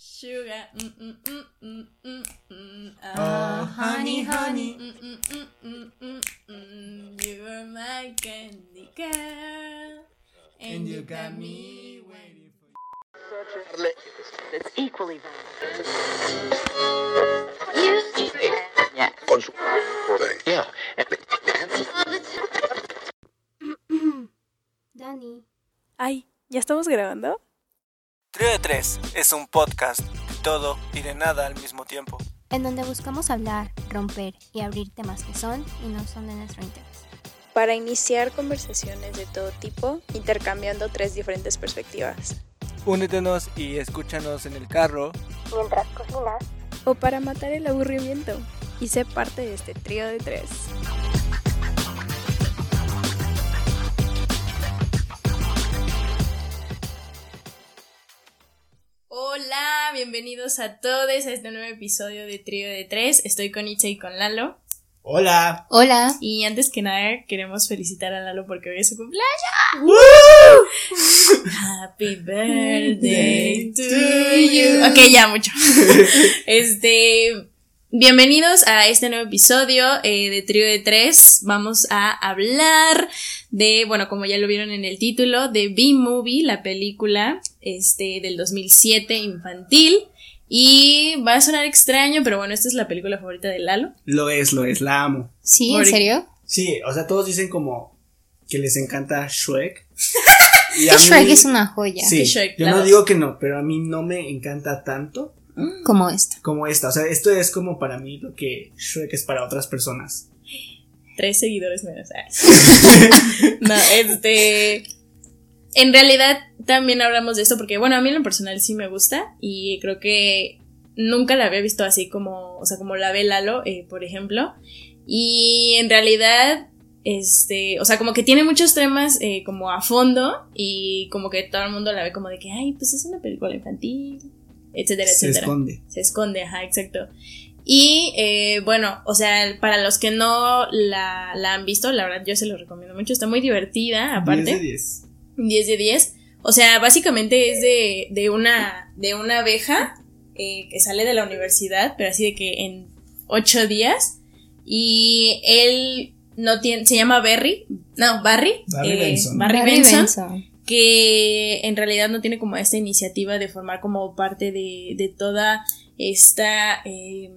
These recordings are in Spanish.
Sugar. Mm, mm, mm, mm, mm, mm. Oh, Ah, honey, honey. Mm, mm, mm, mm, mm, mm. You are my candy girl. And you got me waiting for That's equally valid. con su yeah. Dani. Ay, ¿ya estamos grabando? Trío de Tres es un podcast de todo y de nada al mismo tiempo. En donde buscamos hablar, romper y abrir temas que son y no son de nuestro interés. Para iniciar conversaciones de todo tipo, intercambiando tres diferentes perspectivas. Únetenos y escúchanos en el carro, Mientras cocinas. O para matar el aburrimiento. Y sé parte de este trío de tres. Bienvenidos a todos a este nuevo episodio de Trío de Tres. Estoy con Itza y con Lalo. Hola. Hola. Y antes que nada, queremos felicitar a Lalo porque hoy es su cumpleaños. Happy birthday to you. Ok, ya mucho. Este, bienvenidos a este nuevo episodio eh, de Trío de Tres. Vamos a hablar de, bueno, como ya lo vieron en el título, de B-Movie, la película este, del 2007 infantil. Y va a sonar extraño, pero bueno, esta es la película favorita de Lalo. Lo es, lo es, la amo. ¿Sí? ¿En serio? Sí, o sea, todos dicen como que les encanta Shrek. Y a Shrek mí- es una joya. Sí, Shrek, yo no dos. digo que no, pero a mí no me encanta tanto Como esta. como esta. O sea, esto es como para mí lo que Shrek es para otras personas. tres seguidores menos. Ah. no, este. En realidad también hablamos de esto porque, bueno, a mí en lo personal sí me gusta y creo que nunca la había visto así como, o sea, como la ve Lalo, eh, por ejemplo. Y en realidad, este, o sea, como que tiene muchos temas eh, como a fondo y como que todo el mundo la ve como de que, ay, pues es una película infantil, etcétera, Se etcétera esconde. se esconde, ajá, exacto. Y eh, bueno, o sea, para los que no la, la han visto, la verdad yo se lo recomiendo mucho, está muy divertida, aparte. 10 de 10. 10 de 10. O sea, básicamente es de, de una de una abeja eh, que sale de la universidad, pero así de que en 8 días. Y él no tiene, se llama Barry, no, Barry. Barry eh, Benson. Barry Barry Benson Benson. Que en realidad no tiene como esta iniciativa de formar como parte de, de toda esta eh,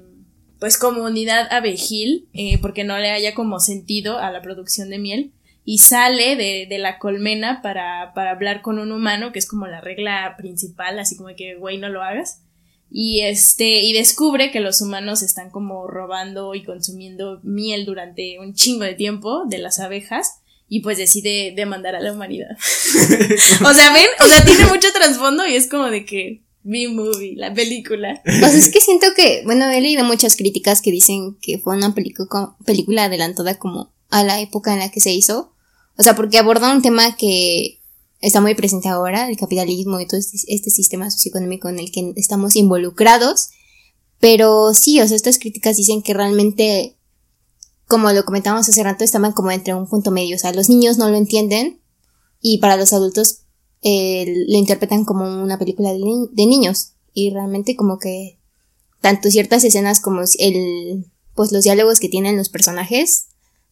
pues comunidad abejil eh, porque no le haya como sentido a la producción de miel y sale de, de la colmena para, para hablar con un humano que es como la regla principal así como que güey no lo hagas y este y descubre que los humanos están como robando y consumiendo miel durante un chingo de tiempo de las abejas y pues decide demandar a la humanidad. o sea, ven, o sea, tiene mucho trasfondo y es como de que B-movie, la película. Pues es que siento que, bueno, he leído muchas críticas que dicen que fue una película, película adelantada como a la época en la que se hizo. O sea, porque aborda un tema que está muy presente ahora, el capitalismo y todo este, este sistema socioeconómico en el que estamos involucrados. Pero sí, o sea, estas críticas dicen que realmente, como lo comentábamos hace rato, estaban como entre un punto medio. O sea, los niños no lo entienden y para los adultos eh, lo interpretan como una película de, ni- de niños. Y realmente como que tanto ciertas escenas como el, pues los diálogos que tienen los personajes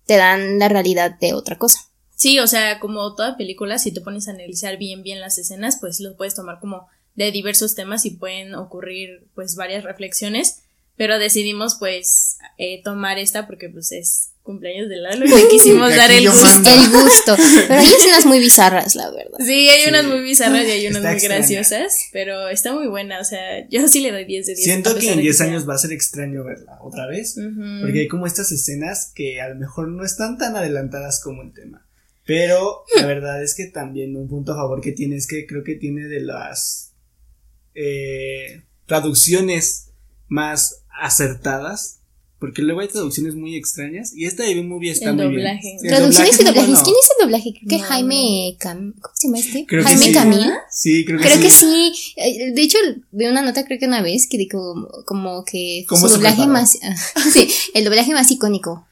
te dan la realidad de otra cosa. Sí, o sea, como toda película, si te pones a analizar bien bien las escenas, pues lo puedes tomar como de diversos temas y pueden ocurrir pues varias reflexiones, pero decidimos pues eh, tomar esta porque pues es cumpleaños de Lalo y le quisimos dar el gusto. mando. El gusto. Pero hay escenas muy bizarras, la verdad. Sí, hay Sí. unas muy bizarras y hay unas Está muy extraña. graciosas, pero está muy buena, o sea, yo sí le doy 10 de 10. Siento a que en de 10 sea- años va a ser extraño verla otra vez. Porque hay como estas escenas que a lo mejor no están tan adelantadas como el tema. Pero la verdad es que también un punto a favor que tiene es que creo que tiene de las eh, traducciones más acertadas. Porque luego hay traducciones muy extrañas. Y esta de B-Movie está El muy doblaje. bien. Sí, Traducciones y doblajes. bueno. ¿Quién es el doblaje? Creo que No, Jaime Cam... ¿Cómo se llama este? Creo Jaime sí. Camil. Sí, creo que Creo sí. que sí. Eh, De hecho, vi una nota creo que una vez que dijo como, que ¿Cómo su se doblaje preparó? más... sí, el doblaje más icónico.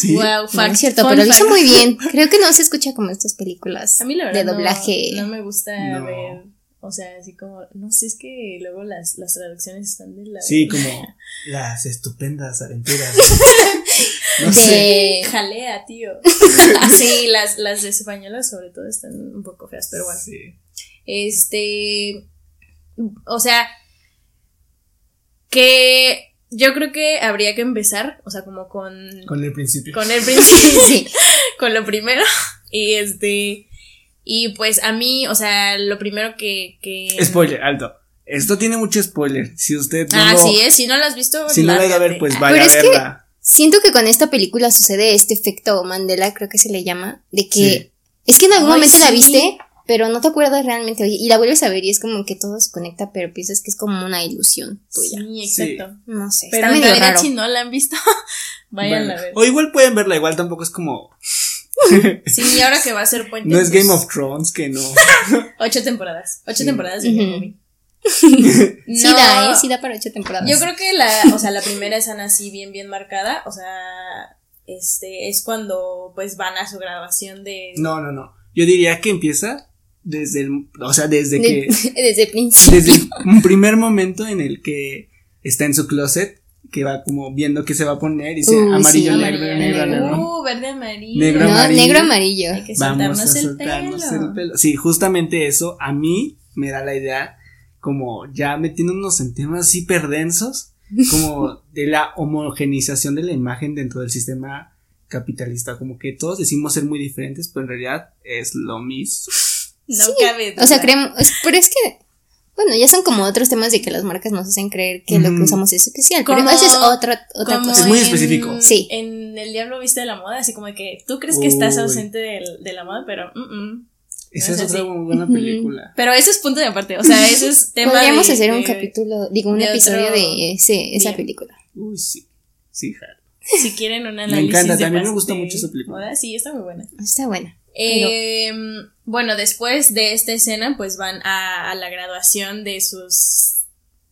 Sí. Wow, No, fact, es cierto, pero lo hizo muy bien. Creo que no se escucha como estas películas A mí la verdad de doblaje. no, no me gusta No. ver O sea, así como, no sé, es que luego las, las traducciones están de la. Sí, como las estupendas aventuras. No sé. De. Jalea, tío. sí, las, las de españolas sobre todo están un poco feas, pero bueno. Sí. Este. O sea. Que yo creo que habría que empezar, o sea, como con. Con el principio. Con el principio. Sí. con lo primero. Y este. Y pues a mí, o sea, lo primero que. que Spoiler, alto. Esto tiene mucho spoiler. Si usted no ah, lo, sí, es. Si no lo has visto. si no la ha ido a ver, lárgate. pues Ah, vaya Pero a es que- verla. Siento que con esta película sucede este efecto Mandela, creo que se le llama, de que Sí. es que en algún Ay, momento la viste, pero no te acuerdas realmente oye, y la vuelves a ver y es como que todo se conecta, pero piensas que es como una ilusión tuya. Sí, exacto. No sé, Pero está en medio realidad, raro. si no la han visto, vayan Bueno, a ver. O igual pueden verla, igual tampoco es como. Sí, y ahora que va a ser puente. No es pues, Game of Thrones, que no. Ocho temporadas. Ocho Sí. temporadas de movie. Sí No, da, ¿eh? Sí da para ocho temporadas. Yo creo que la, o sea, la primera escena así bien, bien marcada, o sea, este, es cuando pues van a su grabación de... No, no, no. Yo diría que empieza desde el. O sea, desde De- que. desde el principio. Desde el- un primer momento en el que está en su closet, que va como viendo qué se va a poner y dice amarillo, sí, negro, Amarillo, negro, negro. negro. Uh, verde, amarillo. Negro, no, amarillo. negro amarillo. Hay que Vamos soltarnos, a el, pelo. el pelo. Sí, justamente eso a mí me da la idea, como ya metiéndonos en temas así perdensos, como de la homogenización de la imagen dentro del sistema capitalista, como que todos decimos ser muy diferentes, pero en realidad es lo mismo. No Sí, cabe duda. O sea, creemos, es- pero es que, bueno, ya son como otros temas de que las marcas nos hacen creer que lo que usamos es especial, pero Como- eso es otra, otra Como cosa. Es muy en- específico. Sí. En El Diablo Viste de la Moda, así como que tú crees que estás ausente del- de la moda, pero... mm, mm. Esa No es es otra muy buena película. Pero eso es punto de aparte, o sea, eso es tema Podríamos de- hacer un de- capítulo, digo, un de episodio otro de ese, esa día. película. Uy, sí. Sí, Jaro. Si quieren un Me análisis encanta, de también me gusta de mucho esa película. moda, Sí, está muy buena. Está buena. Eh, bueno, después de esta escena, pues van a, a la graduación de sus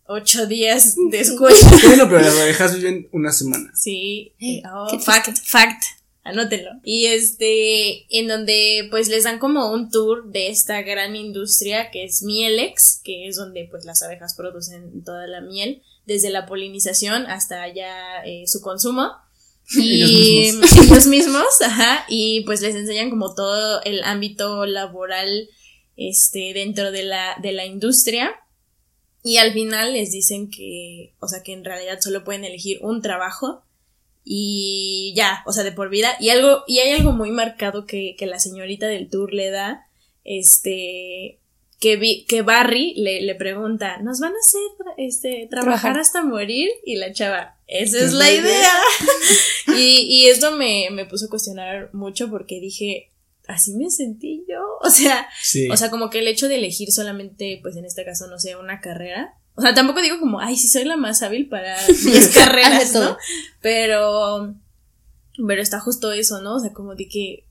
ocho días de escuela. Bueno, pero las orejas viven una semana. Sí, oh, fact, fact, anótenlo. Y este, en donde pues les dan como un tour de esta gran industria que es Mielex, que es donde pues las abejas producen toda la miel, desde la polinización hasta ya eh, su consumo. Y Ellos ellos mismos, ajá, y pues les enseñan como todo el ámbito laboral este dentro de la, de la industria. Y al final les dicen que, o sea, que en realidad solo pueden elegir un trabajo y ya, o sea, de por vida. Y algo, y hay algo muy marcado que, que la señorita del tour le da, este, que, vi, que Barry le, le pregunta, ¿nos van a hacer este, trabajar Trabajar. hasta morir? Y la chava, esa es la idea. y, y esto me, me puso a cuestionar mucho porque dije, así me sentí yo. O sea, Sí. o sea, como que el hecho de elegir solamente, pues en este caso, no sé, una carrera. O sea, tampoco digo como, ay, sí soy la más hábil para 10 carreras. ¿no? Pero, pero está justo eso, ¿no? O sea, como de que,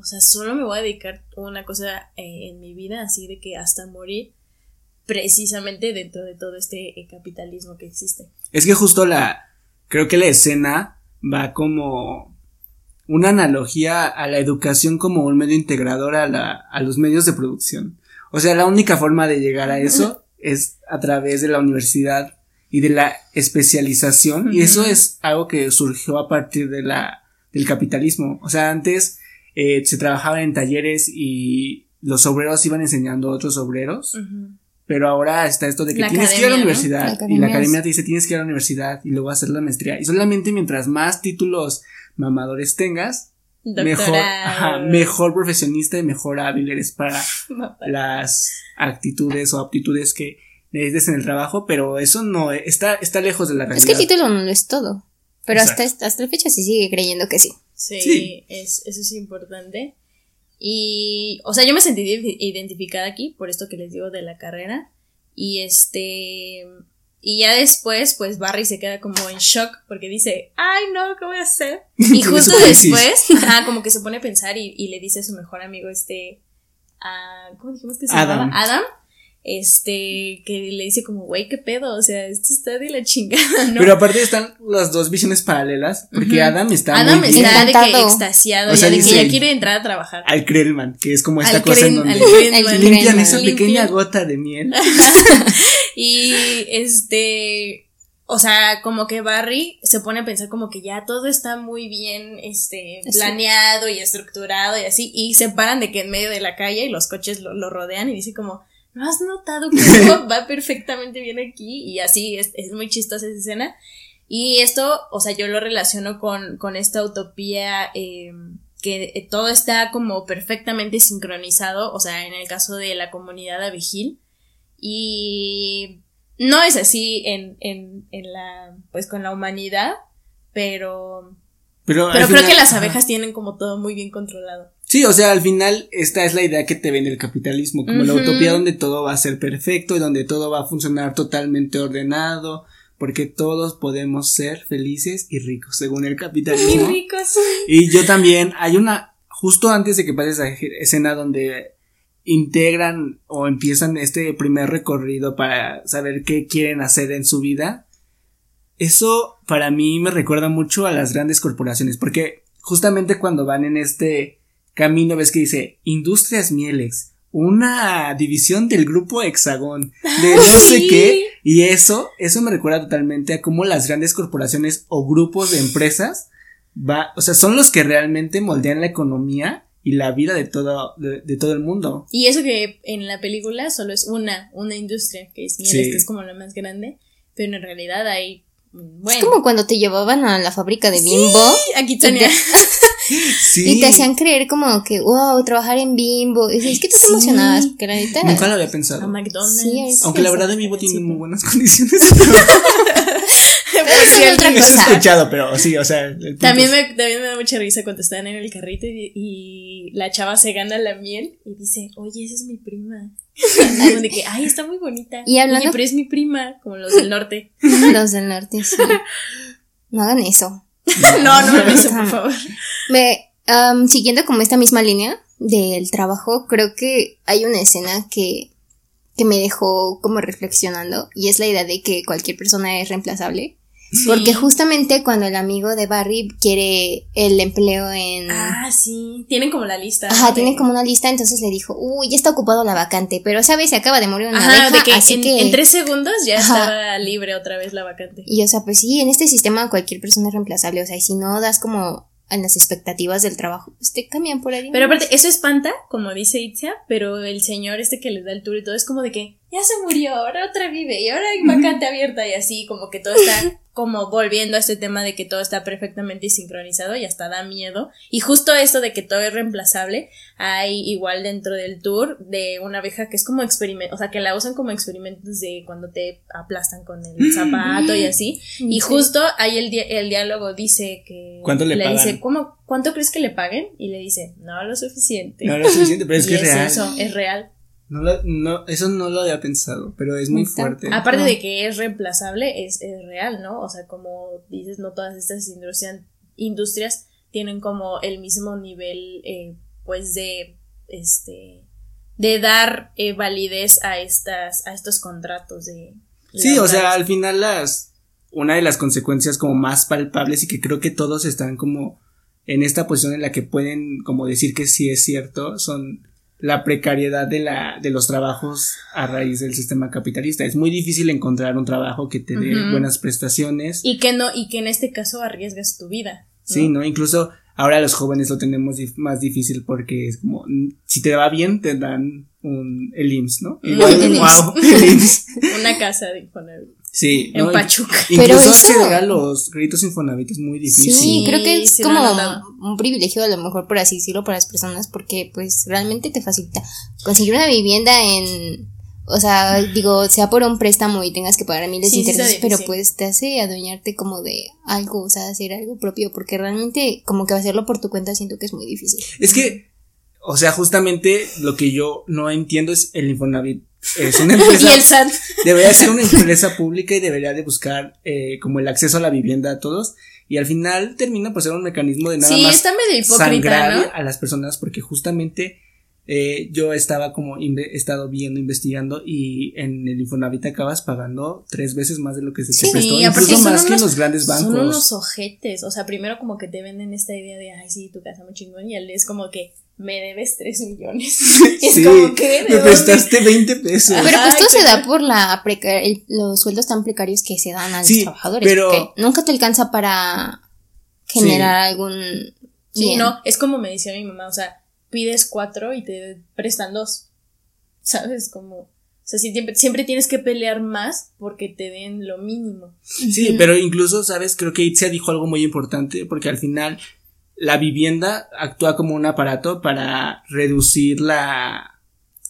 o sea, solo me voy a dedicar a una cosa eh, en mi vida, así de que hasta morir, precisamente dentro de todo este eh, capitalismo que existe. Es que justo la. Creo que la escena va como. Una analogía a la educación como un medio integrador a, la, a los medios de producción. O sea, la única forma de llegar a eso es a través de la universidad y de la especialización. Y eso es algo que surgió a partir de la, del capitalismo. O sea, antes eh, se trabajaba en talleres y los obreros iban enseñando a otros obreros. Pero ahora está esto de que La tienes que ir a la universidad. La y la es- academia te dice tienes que ir a la universidad y luego hacer la maestría. Y solamente mientras más títulos mamadores tengas, mejor, ajá, mejor profesionista y mejor hábil eres para las actitudes o aptitudes que necesites en el trabajo. Pero eso no está, está lejos de la Es realidad. que el título no lo es todo. Pero hasta, hasta la fecha se sigue creyendo que sí. Sí, Sí. Es, eso es importante. Y, o sea, yo me sentí ide- identificada aquí por esto que les digo de la carrera. Y este, y ya después, pues Barry se queda como en shock porque dice, ay no, ¿qué voy a hacer? Y justo después, ajá, como que se pone a pensar y, y le dice a su mejor amigo este, a, ¿cómo dijimos que se Adam. llamaba? Adam. Este, que le dice como, güey, qué pedo, o sea, esto está de la chingada, ¿no? Pero aparte están las dos visiones paralelas, porque. Adam está Adam muy bien está de que extasiado, O sea, ya de que ya quiere entrar a trabajar. al Krellman, que es como esta Al cosa en donde limpian esa pequeña Limpian. gota de miel. Y este, o sea, como que Barry se pone a pensar como que ya todo está muy bien, este, planeado y estructurado y así, y se paran de que en medio de la calle y los coches lo, lo rodean y dice como, ¿no has notado que todo va perfectamente bien aquí? Y así es, es muy chistosa esa escena. Y esto, o sea, yo lo relaciono con, con esta utopía eh, que eh, todo está como perfectamente sincronizado, o sea, en el caso de la comunidad abejil. Y no es así en, en, en la, pues con la humanidad, pero, Pero, creo final- que las ajá. abejas tienen como todo muy bien controlado. Sí, o sea, al final esta es la idea que te vende el capitalismo, como la utopía donde todo va a ser perfecto y donde todo va a funcionar totalmente ordenado, porque todos podemos ser felices y ricos, según el capitalismo. ricos. Y yo también, hay una, justo antes de que pase esa escena donde integran o empiezan este primer recorrido para saber qué quieren hacer en su vida, eso para mí me recuerda mucho a las grandes corporaciones, porque justamente cuando van en este camino ves que dice Industrias Mielex, una división del grupo Hexagón, de no sé qué, y eso, eso me recuerda totalmente a cómo las grandes corporaciones o grupos de empresas va, o sea, son los que realmente moldean la economía y la vida de todo, de, de todo el mundo. Y eso que en la película solo es una, una industria, que es Mieles, Sí. que es como la más grande, pero en realidad hay, bueno, Es como cuando te llevaban a la fábrica de Bimbo aquí tenía, Sí. y te hacían creer como que, wow, trabajar en Bimbo. Y es que tú te Sí. emocionabas, porque la neta. Nunca lo había a pensado. McDonald's. Sí, es- Aunque la Sí, verdad sí, en vivo tiene sí. muy buenas condiciones. Es cierto, otra cosa. escuchado, pero sí, o sea. También me, también me da mucha risa cuando están en el carrito y, y la chava se gana la miel y dice, oye, esa es mi prima. De que, ay, está muy bonita. Y hablando- Oye, pero es mi prima, como los del norte. Los del norte, sí. No hagan eso. no, no me eso, por favor. Me, am, siguiendo como esta misma línea del trabajo, creo que hay una escena que, que me dejó como reflexionando y es la idea de que cualquier persona es reemplazable. Porque justamente cuando el amigo de Barry quiere el empleo en... Ah, sí. Tienen como la lista. Ajá, ¿no? tienen como una lista, entonces le dijo, uy, ya está ocupado la vacante, pero sabes, se acaba de morir una Ajá, abeja, de que así en, que... en tres segundos ya Ajá. estaba libre otra vez la vacante. Y o sea, pues sí, en este sistema cualquier persona es reemplazable, o sea, y si no das como en las expectativas del trabajo, pues te cambian por ahí. Pero aparte, eso espanta, como dice Itzia, pero el señor este que les da el tour y todo es como de que ya se murió, ahora otra vive y ahora hay vacante abierta y así, como que todo está como volviendo a este tema de que todo está perfectamente sincronizado y hasta da miedo. Y justo esto de que todo es reemplazable, hay igual dentro del tour de una abeja que es como experimento, o sea, que la usan como experimentos de cuando te aplastan con el zapato y así. Y Sí. justo ahí el, di- el diálogo dice que... ¿Cuánto le pagan? dice, ¿cómo, ¿cuánto crees que le paguen? Y le dice, no lo suficiente. No, es suficiente, pero es Y que es real. eso, es real. No lo- no, eso no lo había pensado, pero es muy Exacto. fuerte. Aparte de que es reemplazable, es, es real, ¿no? O sea, como dices, no todas estas industrias, industrias tienen como el mismo nivel, eh, pues, de, este, de dar eh, validez a estas, a estos contratos de... Sí, o sea, al final las una de las consecuencias como más palpables y que creo que todos están como en esta posición en la que pueden como decir que sí es cierto son la precariedad de la de los trabajos a raíz del sistema capitalista. Es muy difícil encontrar un trabajo que te dé buenas prestaciones. Y que no, y que en este caso arriesgas tu vida. ¿no? Sí, ¿no? Incluso ahora los jóvenes lo tenemos dif- más difícil porque es como, si te va bien, te dan un, el IMSS, ¿no? El wow, el IMSS. Una casa de Infonavit. Sí, En ¿no? Pachuca. Pero Incluso eso- acceder a los créditos Infonavit es muy difícil. Sí, creo que es sí como un privilegio a lo mejor por así decirlo para las personas porque pues realmente te facilita conseguir una vivienda en o sea, digo, sea por un préstamo y tengas que pagar miles Sí, de sí intereses, pero pues te hace adueñarte como de algo, o sea, hacer algo propio, porque realmente como que hacerlo por tu cuenta siento que es muy difícil. Es que, o sea, justamente lo que yo no entiendo es el Infonavit. Es una Y empresa, el SAT. debería ser una empresa pública y debería de buscar eh, como el acceso a la vivienda a todos. Y al final termina por ser un mecanismo de nada Sí, más está medio hipócrita, sangrar ¿no? a las personas porque justamente eh, yo estaba como he estado viendo, investigando y en el Infonavit acabas pagando tres veces más de lo que se Sí, te prestó, y incluso más que en los grandes bancos. Son unos ojetes, o sea, primero como que te venden esta idea de, ay, sí, tu casa muy chingón, y él es como que, me debes 3 millones. Es sí, como que, ¿de me dónde? prestaste 20 pesos. Pero pues Ay, todo se da por la el- los sueldos tan precarios que se dan a Sí, los trabajadores. pero- porque nunca te alcanza para generar algún. Sí, bien. no, es como me decía mi mamá, o sea, pides cuatro y te prestan dos. ¿Sabes? Como, o sea, sí, siempre, siempre tienes que pelear más porque te den lo mínimo. Sí, pero incluso, ¿sabes? Creo que Itzia dijo algo muy importante porque al final la vivienda actúa como un aparato para reducir la,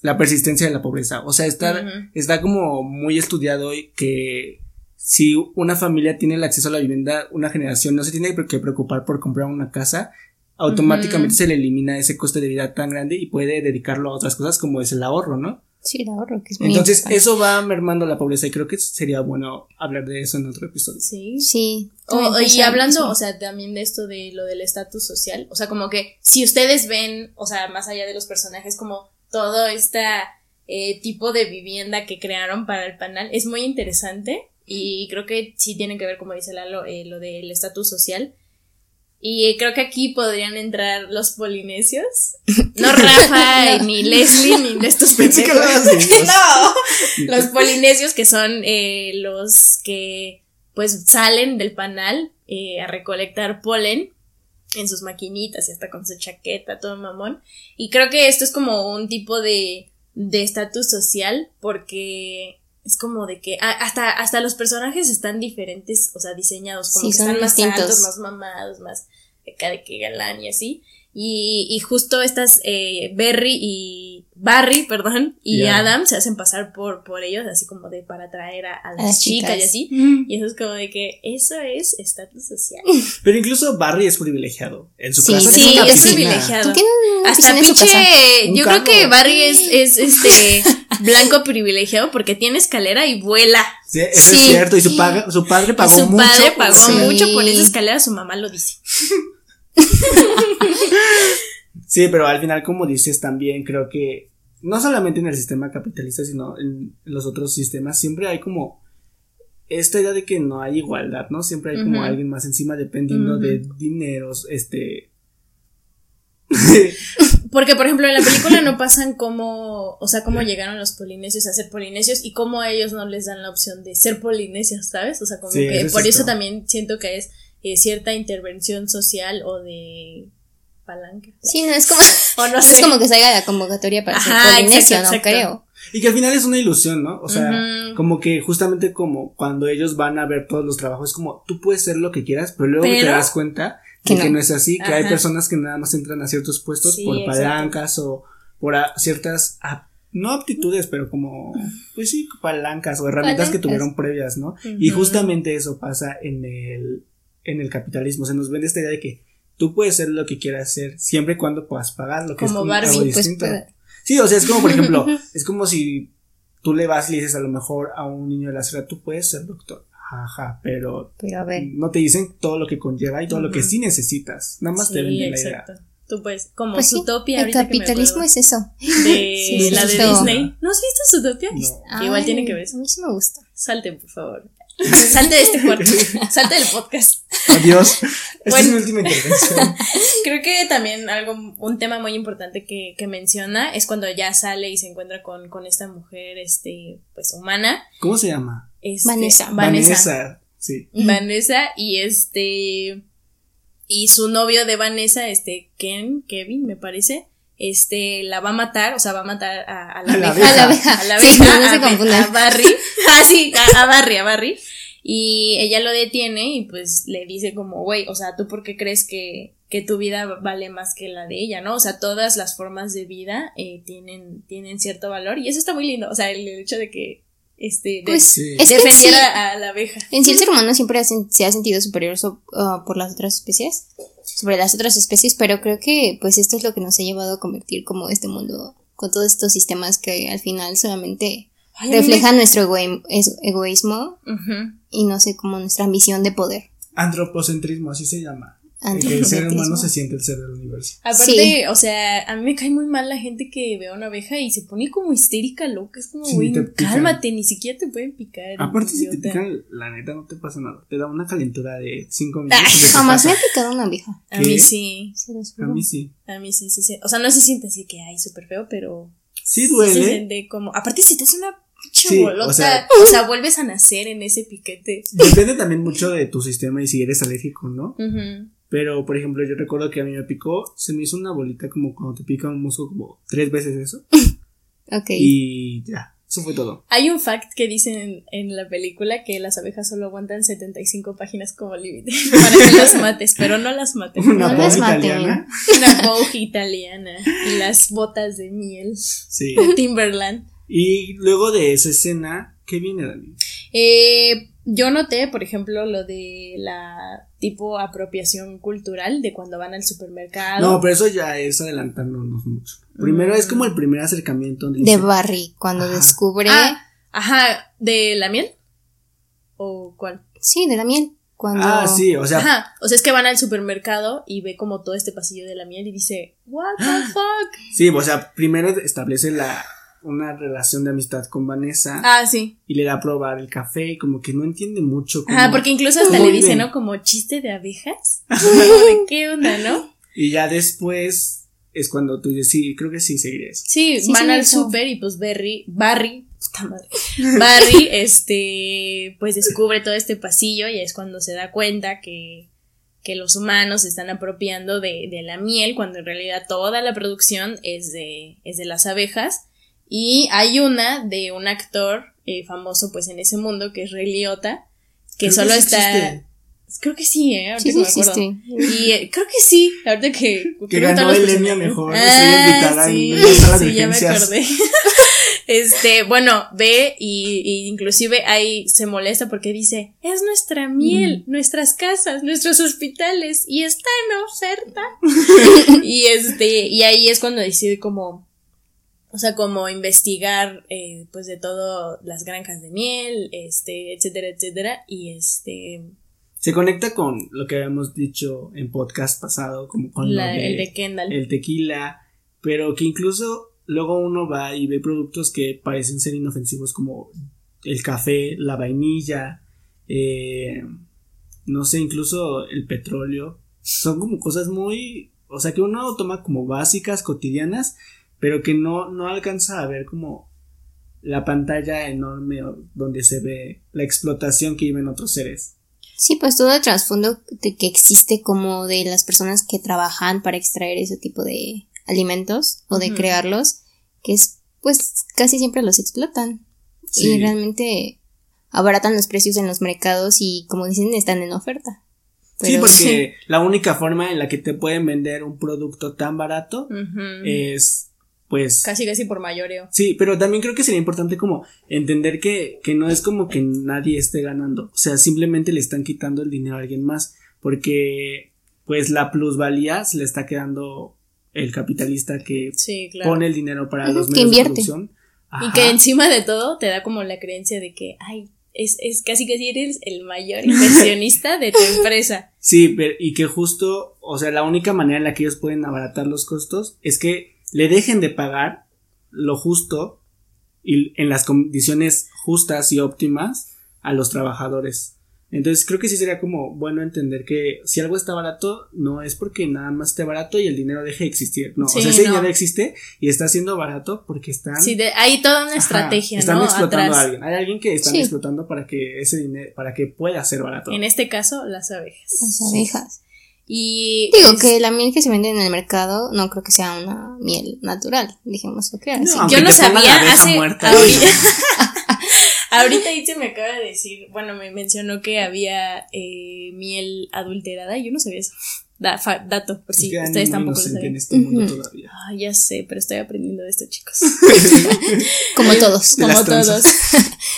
la persistencia de la pobreza. O sea, está, está como muy estudiado hoy que si una familia tiene el acceso a la vivienda, una generación no se tiene que preocupar por comprar una casa, automáticamente se le elimina ese coste de vida tan grande y puede dedicarlo a otras cosas como es el ahorro, ¿no? Sí, el ahorro, que es muy Entonces, importante. eso va mermando la pobreza y creo que sería bueno hablar de eso en otro episodio. Sí. Sí. Y hablando, o sea, también de esto de lo del estatus social, o sea, como que si ustedes ven, o sea, más allá de los personajes, como todo este eh, tipo de vivienda que crearon para el panel, es muy interesante y creo que sí tiene que ver, como dice Lalo, eh, lo del estatus social. Y creo que aquí podrían entrar los polinesios. No Rafa, ni Leslie, ni de estos pendejos. No, los polinesios que son eh, los que pues salen del panal eh, a recolectar polen en sus maquinitas y hasta con su chaqueta, todo mamón. Y creo que esto es como un tipo de de estatus social porque es como de que hasta hasta los personajes están diferentes, o sea, diseñados como Sí, que son están más altos, más mamados, más de que galán y así. Y, y justo estas eh, Berry y Barry, perdón, y Adam. Se hacen pasar por, por ellos, así como de para atraer a, a las, las chicas. y así. Mm. Y eso es como de que eso es estatus social. Pero incluso Barry es privilegiado. En su Sí, casa Sí, es piscina. privilegiado. Hasta en su pinche, casa. Yo creo que. Barry es, es este blanco privilegiado porque tiene escalera y vuela. Sí, eso Sí. es cierto. Y su, paga- su padre pagó su mucho. padre por pagó mucho por esa escalera, su mamá lo dice. Sí, pero al final, como dices, también creo que no solamente en el sistema capitalista, sino en, los otros sistemas, siempre hay como esta idea de que no hay igualdad, ¿no? Siempre hay como alguien más encima dependiendo de dineros, este. Porque, por ejemplo, en la película no pasan cómo, o sea, cómo llegaron los polinesios a ser polinesios y cómo a ellos no les dan la opción de ser polinesios, ¿sabes? O sea, como Sí, que eso es por eso también siento que es eh, cierta intervención social o de palanca. Sí, no es como, O no no sé. es como que salga la convocatoria para Ajá, ser polinesio, exacto, no creo. Y que al final es una ilusión, ¿no? O sea, como que justamente como cuando ellos van a ver todos los trabajos, es como tú puedes ser lo que quieras, pero luego te das cuenta Que de que no. no es así, que hay personas que nada más entran a ciertos puestos Sí, por exacto. palancas o por a- ciertas, no aptitudes, pero como, pues sí, palancas o herramientas que tuvieron previas, ¿no? Y justamente eso pasa en el, en el capitalismo, se nos vende esta idea de que tú puedes ser lo que quieras hacer siempre y cuando puedas pagar, lo que es Como como Barbie, algo pues, distinto. Sí, o sea, es como, por ejemplo, es como si tú le vas y le dices a lo mejor a un niño de la ciudad, tú puedes ser doctor. Ajá, pero Pero a ver. no te dicen todo lo que conlleva y todo lo que sí necesitas. Nada más te venden la exacto. idea. Tú puedes, como Pues sí, el ahorita que me capitalismo acuerdo es eso. de Sí, la de. Disney. ¿No has visto Zootopia? No. Igual Ay, tiene que ver. A mí sí me gusta. Salte, por favor. Salte de este cuarto. Salte del podcast. Adiós. Esta es mi última intervención. Creo que también algo, un tema muy importante que, que menciona es cuando ya sale y se encuentra con, con esta mujer, este, pues humana. ¿Cómo se llama? Este, Vanessa. Vanessa. Sí. Vanessa y este y su novio de Vanessa, este Ken, Kevin, me parece, este la va a matar, o sea, va a matar a, a la A la abeja, A la abeja. a la Sí, abeja, no se a, Barry, ah sí, a, a Barry, a Barry y ella lo detiene y pues le dice como, güey, o sea, ¿tú por qué crees que que tu vida vale más que la de ella, ¿no? O sea, todas las formas de vida eh, tienen, tienen cierto valor y eso está muy lindo, o sea, el hecho de que, este, de- Pues Sí. es que en sí, defendiera a la abeja. en sí el ser humano siempre se ha sentido superior so- ah, por las otras especies, sobre las otras especies, pero creo que pues esto es lo que nos ha llevado a convertir como este mundo con todos estos sistemas que al final solamente Ay, me- reflejan nuestro egoísmo y no sé como nuestra ambición de poder. Antropocentrismo, así se llama. Antes Que el ser humano se siente el ser del universo. Aparte, Sí. o sea, a mí me cae muy mal la gente que ve a una abeja y se pone como histérica, loca. Es como, Sí, güey, cálmate, ni siquiera te pueden picar. Aparte, si te pican, la neta no te pasa nada. Te da una calentura de 5 minutos. Ah, se Jamás me ha picado una abeja. A mí sí, Se A mí sí. a mí sí se siente. O sea, no se siente así que, ay, súper feo, pero. Sí se duele. siente como. Aparte, si te hace una pinche Sí, bolota, o sea- o sea, vuelves a nacer en ese piquete. Depende también mucho de tu sistema y si eres alérgico, ¿no? Ujú. Pero, por ejemplo, yo recuerdo que a mí me picó, se me hizo una bolita como cuando te pica un mosco, como tres veces eso. Ok. Y ya, eso fue todo. Hay un fact que dicen en, en la película que las abejas solo aguantan 75 páginas como límite para que las mates, pero no las mates. Una No las maten. italiana. Una Vogue italiana y las botas de miel Sí. de Timberland. Y luego de esa escena, ¿qué viene, Dani? Eh, yo noté, por ejemplo, lo de la tipo apropiación cultural de cuando van al supermercado. No, pero eso ya es adelantándonos mucho. Primero es como el primer acercamiento donde De dice, Barry, cuando Ajá. descubre. Ah, ajá, ¿de la miel? ¿O cuál? Sí, de la miel. Cuando. Ah, sí, o sea, Ajá, o sea, es que van al supermercado y ve como todo este pasillo de la miel y dice, What the fuck? sí, o sea, primero establece la una relación de amistad con Vanessa Ah, sí. y le da a probar el café y como que no entiende mucho. cómo- Ajá, porque incluso hasta le dice, viven. ¿no? Como chiste de abejas. De qué onda, ¿no? Y ya después es cuando tú dices, sí, creo que sí seguiré eso. Sí, Sí, van sí, al súper y pues Barry, Barry, puta madre, Barry, este, pues descubre todo este pasillo y es cuando se da cuenta que, que los humanos se están apropiando de, de la miel cuando en realidad toda la producción es de, es de las abejas y hay una de un actor eh, famoso pues en ese mundo que es Ray Liotta que Creo solo sí está existe. creo que sí eh ahorita Sí, que sí me acuerdo y eh, creo que sí ahorita que Que ganó el Emmy mejor en sí, de sí, ya me acordé. Este, bueno, ve y, y inclusive ahí se molesta porque dice, es nuestra miel, nuestras casas, nuestros hospitales y está en oferta. y este, y ahí es cuando decide como, o sea, como investigar, eh, pues de todo las granjas de miel, este, etcétera, etcétera, y este, Se conecta con lo que habíamos dicho en podcast pasado, como con la- lo de, el de Kendall. el tequila, pero que incluso luego uno va y ve productos que parecen ser inofensivos como el café, la vainilla, eh, no sé, incluso el petróleo. Son como cosas muy, o sea, que uno toma como básicas, cotidianas, pero que no, no alcanza a ver como la pantalla enorme donde se ve la explotación que viven otros seres. Sí, pues todo el trasfondo de que existe como de las personas que trabajan para extraer ese tipo de alimentos o de crearlos, que es pues casi siempre los explotan Sí. y realmente abaratan los precios en los mercados y como dicen están en oferta. sí, porque la única forma en la que te pueden vender un producto tan barato es, pues, Casi, casi por mayoreo. sí, pero también creo que sería importante como entender que, que no es como que nadie esté ganando, o sea, simplemente le están quitando el dinero a alguien más, porque, pues, la plusvalía se le está quedando el capitalista que Sí, claro. pone el dinero para los que medios de invierte. Y que encima de todo te da como la creencia de que, ay, es, es casi que eres el mayor inversionista de tu empresa. Sí, pero, y que justo, o sea, la única manera en la que ellos pueden abaratar los costos es que le dejen de pagar lo justo y en las condiciones justas y óptimas a los trabajadores. Entonces creo que sí sería como bueno entender que si algo está barato, no es porque nada más esté barato y el dinero deje de existir. No, Sí, o sea, ese no. dinero existe y está siendo barato porque están Sí, de, hay toda una Ajá, estrategia, están ¿no? explotando Atrás. a alguien. Hay alguien que están Sí. explotando para que ese dinero, para que pueda ser barato. En este caso, las abejas. Las abejas. Y Digo es- que la miel que se vende en el mercado no creo que sea una miel natural, dijimos así. No, yo no sabía hace muerta. ahorita, ahorita Itze me acaba de decir, bueno, me mencionó que había eh, miel adulterada, yo no sabía eso. Da- fa- dato, por si hay ustedes tampoco lo inocente sabían. en este mundo todavía. Ah, ya sé, pero estoy aprendiendo de esto, chicos. Como todos. De como todos.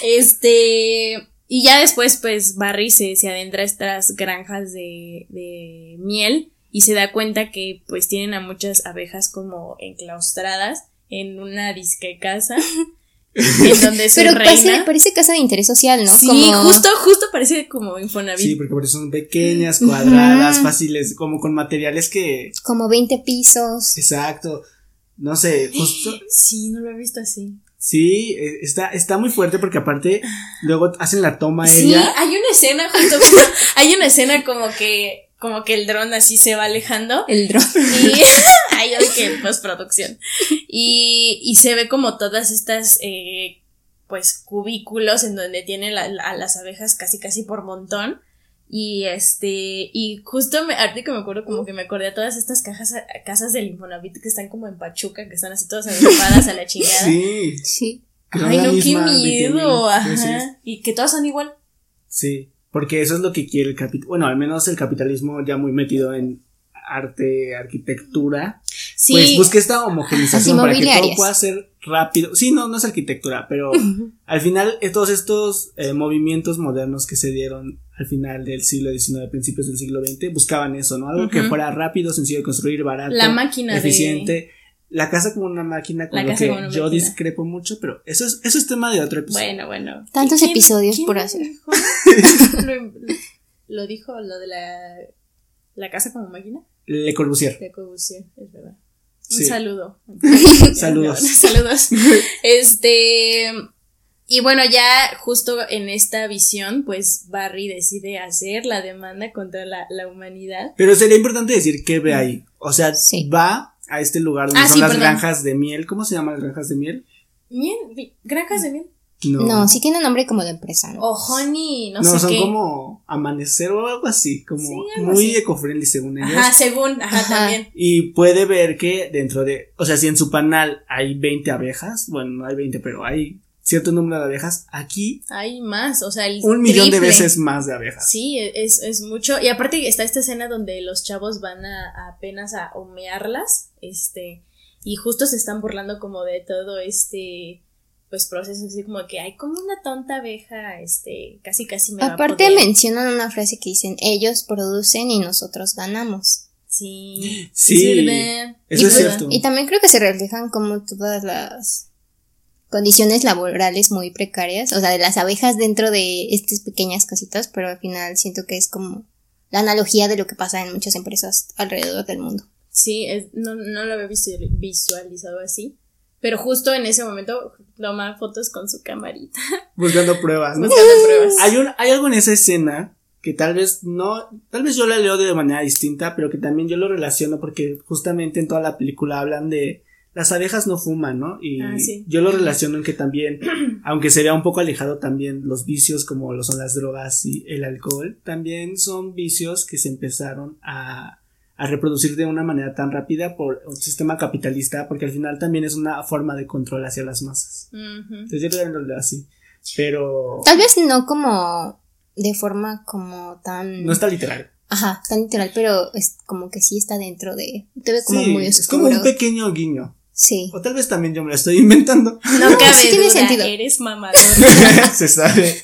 este. Y ya después, pues, Barry se, se adentra a estas granjas de, de miel y se da cuenta que, pues, tienen a muchas abejas como enclaustradas en una disque casa. en donde soy Pero reina. parece, parece casa de interés social, ¿no? sí, Como- justo, justo parece como Infonavit. Sí, porque por eso son pequeñas, cuadradas, fáciles, como con materiales que. como 20 pisos. Exacto. No sé, justo. Sí, no lo he visto así. Sí, eh, está, está muy fuerte porque aparte luego hacen la toma Sí, ella. hay una escena justo como, hay una escena como que, como que el dron así se va alejando. El dron. Y hay que postproducción. Y, y se ve como todas estas eh, pues cubículos en donde tienen la- la- a las abejas casi casi por montón. Y este, y justo me, ahorita que me acuerdo, como que me acordé a todas estas cajas, casas del Infonavit que están como en Pachuca, que están así todas agrupadas a la chingada. Sí. Sí. Ay, no, qué miedo, ajá. Y que todas son igual. Sí, porque eso es lo que quiere el capitalismo. Bueno, al menos el capitalismo ya muy metido en arte, arquitectura. Sí. Pues busca esta homogenización para que todo pueda ser rápido. Sí, no, no es arquitectura, pero al final eh, todos estos eh, movimientos modernos que se dieron al final del siglo XIX, principios del siglo XX, buscaban eso, ¿no? Algo que fuera rápido, sencillo de construir, barato, La máquina de- eficiente. La casa como una máquina, con La lo casa que como una yo máquina. discrepo mucho, pero eso es, eso es tema de otro episodio. Bueno, bueno. Tantos ¿Quién- episodios quién por lo hacer. dijo? lo, lo dijo lo de la, la casa como máquina Le Corbusier. de Corbusier, es verdad. Sí. Un saludo. Saludos. Saludos. Este. Y bueno, ya justo en esta visión, pues Barry decide hacer la demanda contra la, la humanidad. Pero sería importante decir que ve ahí. O sea, Sí. va a este lugar donde Ah, son sí, las perdón. granjas de miel. ¿Cómo se llaman las granjas de miel? Miel, granjas de miel. No, sí tiene un nombre como de empresa, ¿no? O honey, no, No, sé son qué. como amanecer o algo así, como Sí, algo muy eco-friendly según ellos. Ajá, según, ajá, Ajá. también. Y puede ver que dentro de, o sea, si en su panal hay 20 abejas, bueno, no hay 20, pero hay cierto número de abejas, aquí Hay más, o sea, el un millón de veces más de abejas. Sí, es, es mucho. Y aparte está esta escena donde los chavos van a, a apenas a humearlas, este, y justo se están burlando como de todo este, pues proceso, así como que hay como una tonta abeja, este, casi casi me va a Aparte poder". mencionan una frase que dicen, ellos producen y nosotros ganamos. Sí, Sí, eso Y es pues, cierto. Y también creo que se reflejan como todas las condiciones laborales muy precarias, o sea, de las abejas dentro de estas pequeñas casitas, pero al final siento que es como la analogía de lo que pasa en muchas empresas alrededor del mundo. Sí, es- no, no lo había visu- visualizado así. Pero justo en ese momento toma fotos con su camarita, Buscando pruebas, ¿no? buscando pruebas. Hay, un, hay algo en esa escena que tal vez no, tal vez yo la leo de manera distinta, pero que también yo lo relaciono porque justamente en toda la película hablan de las abejas no fuman, ¿no? Y Ah, sí. yo lo relaciono en que también, aunque se vea un poco alejado también los vicios como lo son las drogas y el alcohol, también son vicios que se empezaron a, a reproducir de una manera tan rápida por un sistema capitalista, porque al final también es una forma de control hacia las masas. Entonces yo lo leo así. Pero Tal vez no como de forma como tan... no está literal. Ajá, tan literal, pero es como que sí está dentro de... Te ve como Sí, muy es como oscuro. un pequeño guiño. Sí. O tal vez también yo me lo estoy inventando. No cabe sí tiene duda, sentido. eres mamador. Se sabe.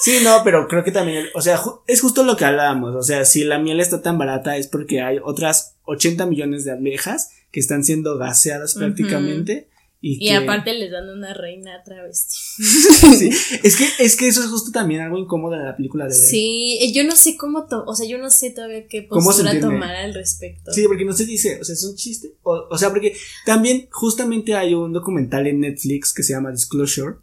Sí, no, pero creo que también, o sea, ju- es justo lo que hablábamos. O sea, si la miel está tan barata es porque hay otras 80 millones de abejas que están siendo gaseadas prácticamente. Y, Y que- aparte les dan una reina travesti. sí, es que, es que eso es justo también algo incómodo en la película de Sí, eh, yo no sé cómo, to- o sea, yo no sé todavía qué ¿Cómo se postura tomar al respecto. Sí, porque no se dice, o sea, es un chiste. O, o sea, porque también justamente hay un documental en Netflix que se llama Disclosure.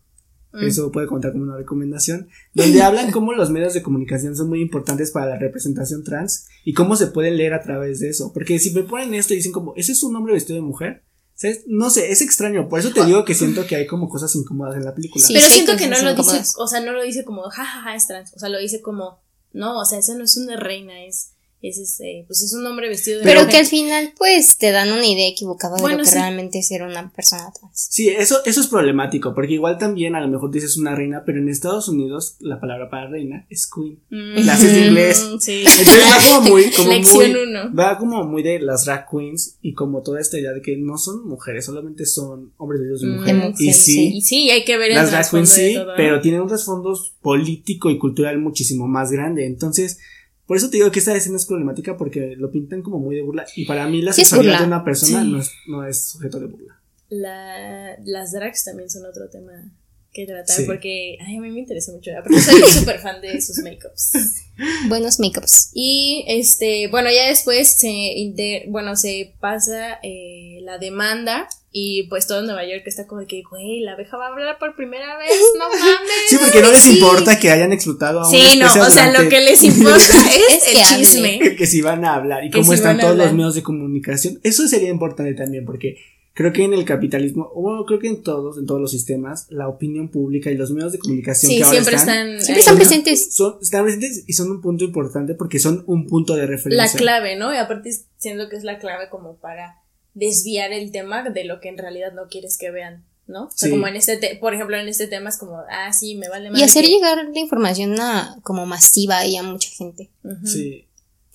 Mm. Eso puede contar como una recomendación, donde hablan cómo los medios de comunicación son muy importantes para la representación trans y cómo se puede leer a través de eso. Porque si me ponen esto y dicen como, ¿ese es un hombre vestido de mujer? ¿Sabes? No sé, es extraño. Por eso te digo que siento que hay como cosas incómodas en la película. Sí, Pero siento que no lo dice, o sea, no lo dice como, jajaja, es trans, o sea, lo dice como, no, o sea, eso no es una reina, es, es este, pues es un hombre vestido de Pero mujer. que al final, pues, te dan una idea equivocada de lo que sí. realmente es ser una persona trans. Sí, eso, eso es problemático, porque igual también a lo mejor dices una reina, pero en Estados Unidos la palabra para reina es queen. Mm, Clases de inglés. Sí. Entonces va como muy, como Lección muy, uno. va como muy de las drag queens y como toda esta idea de que no son mujeres, solamente son hombres de Dios de Mm, mujer. y sí, Y sí, hay que ver el las drag queens sí, todo, ¿no? pero tienen un trasfondo político y cultural muchísimo más grande. Entonces, por eso te digo que esta escena es problemática porque lo pintan como muy de burla. Y para mí la Sí sexualidad de una persona Sí. no, es, no es sujeto de burla. La- las drags también son otro tema que tratar Sí. porque ay, a mí me interesa mucho. Aparte soy súper fan de sus makeups. Buenos makeups. Y este, bueno, ya después se inte- bueno, se pasa eh, la demanda y pues todo Nueva York está como de que, güey, la abeja va a hablar por primera vez, no mames. Sí, porque no les Sí. importa que hayan explotado a una Sí, no, o sea, lo que les importa es, el chisme. que, que si van a hablar y Que cómo si están todos los medios de comunicación. Eso sería importante también porque creo que en el capitalismo, o bueno, creo que en todos, en todos los sistemas, la opinión pública y los medios de comunicación Sí, que ahora siempre están, están, Siempre están presentes. son, están presentes y son un punto importante porque son un punto de La referencia. clave, ¿no? Y aparte siento que es la clave como para desviar el tema de lo que en realidad no quieres que vean, ¿no? O sea, Sí. como en este, te- por ejemplo, en este tema es como, ah, sí, me vale más. Y hacer llegar la información a, como masiva y a mucha gente. Sí.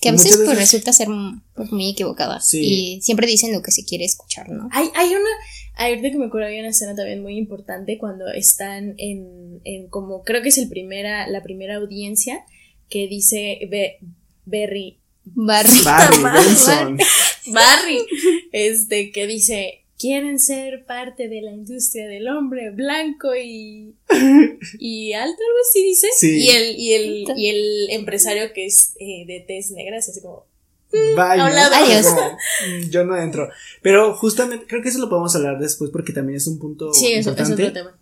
Que a veces pues resulta ser pues, muy equivocada. Sí. Y siempre dicen lo que se quiere escuchar, ¿no? Hay, hay una, ahorita que me acuerdo, hay una escena también muy importante cuando están en, en como, creo que es el primera, la primera audiencia que dice Be- Berry, Barry. Barry. Benson. Barry, este, que dice, quieren ser parte de la industria del hombre blanco y, y alto, algo así dice. Sí. Y el, y el, y el empresario que es eh, de tez negra, así como. Adiós. Como, mm, yo no entro. Pero justamente, creo que eso lo podemos hablar después porque también es un punto sí, eso, eso es importante. otro tema.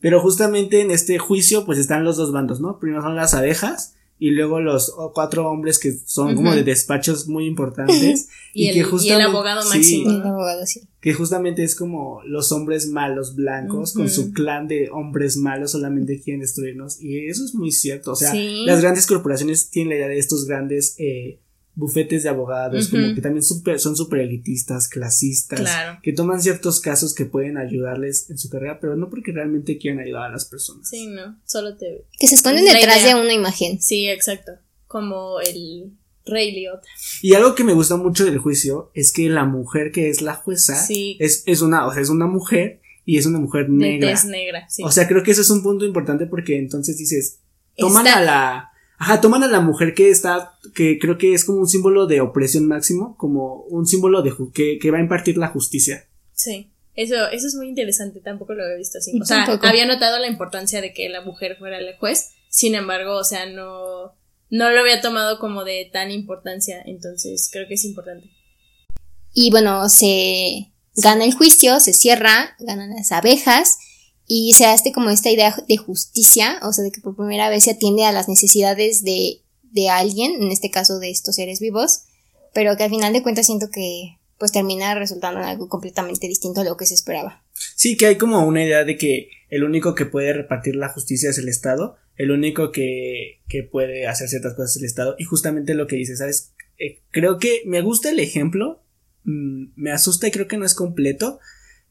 Pero justamente en este juicio, pues están los dos bandos, ¿no? Primero son las abejas y luego los cuatro hombres que son como de despachos muy importantes. Y, el, y el abogado sí, máximo. Y el ¿no? abogado, sí. que justamente es como los hombres malos blancos con su clan de hombres malos solamente quieren destruirnos. Y eso es muy cierto. O sea, Sí. las grandes corporaciones tienen la idea de estos grandes eh, bufetes de abogados, como que también super- son súper elitistas, clasistas, Claro. que toman ciertos casos que pueden ayudarles en su carrera, pero no porque realmente quieran ayudar a las personas. Sí, no, solo te... Que se esconden detrás idea. de una imagen. Sí, exacto. Como el Rey Liotta. Y algo que me gusta mucho del juicio es que la mujer que es la jueza Sí. es, es una, o sea, es una mujer y es una mujer negra. tez negra, sí. O sea, creo que eso es un punto importante porque entonces dices, toman Está- a la, ajá, toman a la mujer que está, que creo que es como un símbolo de opresión máximo, como un símbolo de ju- que, que va a impartir la justicia. Sí. Eso, eso es muy interesante, tampoco lo había visto así. O sea, tampoco. había notado la importancia de que la mujer fuera el juez, sin embargo, o sea, no, no lo había tomado como de tan importancia, entonces creo que es importante. Y bueno, se gana el juicio, se cierra, ganan las abejas y se hace como esta idea de justicia, o sea, de que por primera vez se atiende a las necesidades de, de alguien, en este caso de estos seres vivos, pero que al final de cuentas siento que pues termina resultando en algo completamente distinto a lo que se esperaba. Sí, que hay como una idea de que el único que puede repartir la justicia es el Estado, el único que, que puede hacer ciertas cosas es el Estado, y justamente lo que dices, ¿sabes? Eh, creo que me gusta el ejemplo, mm, me asusta y creo que no es completo,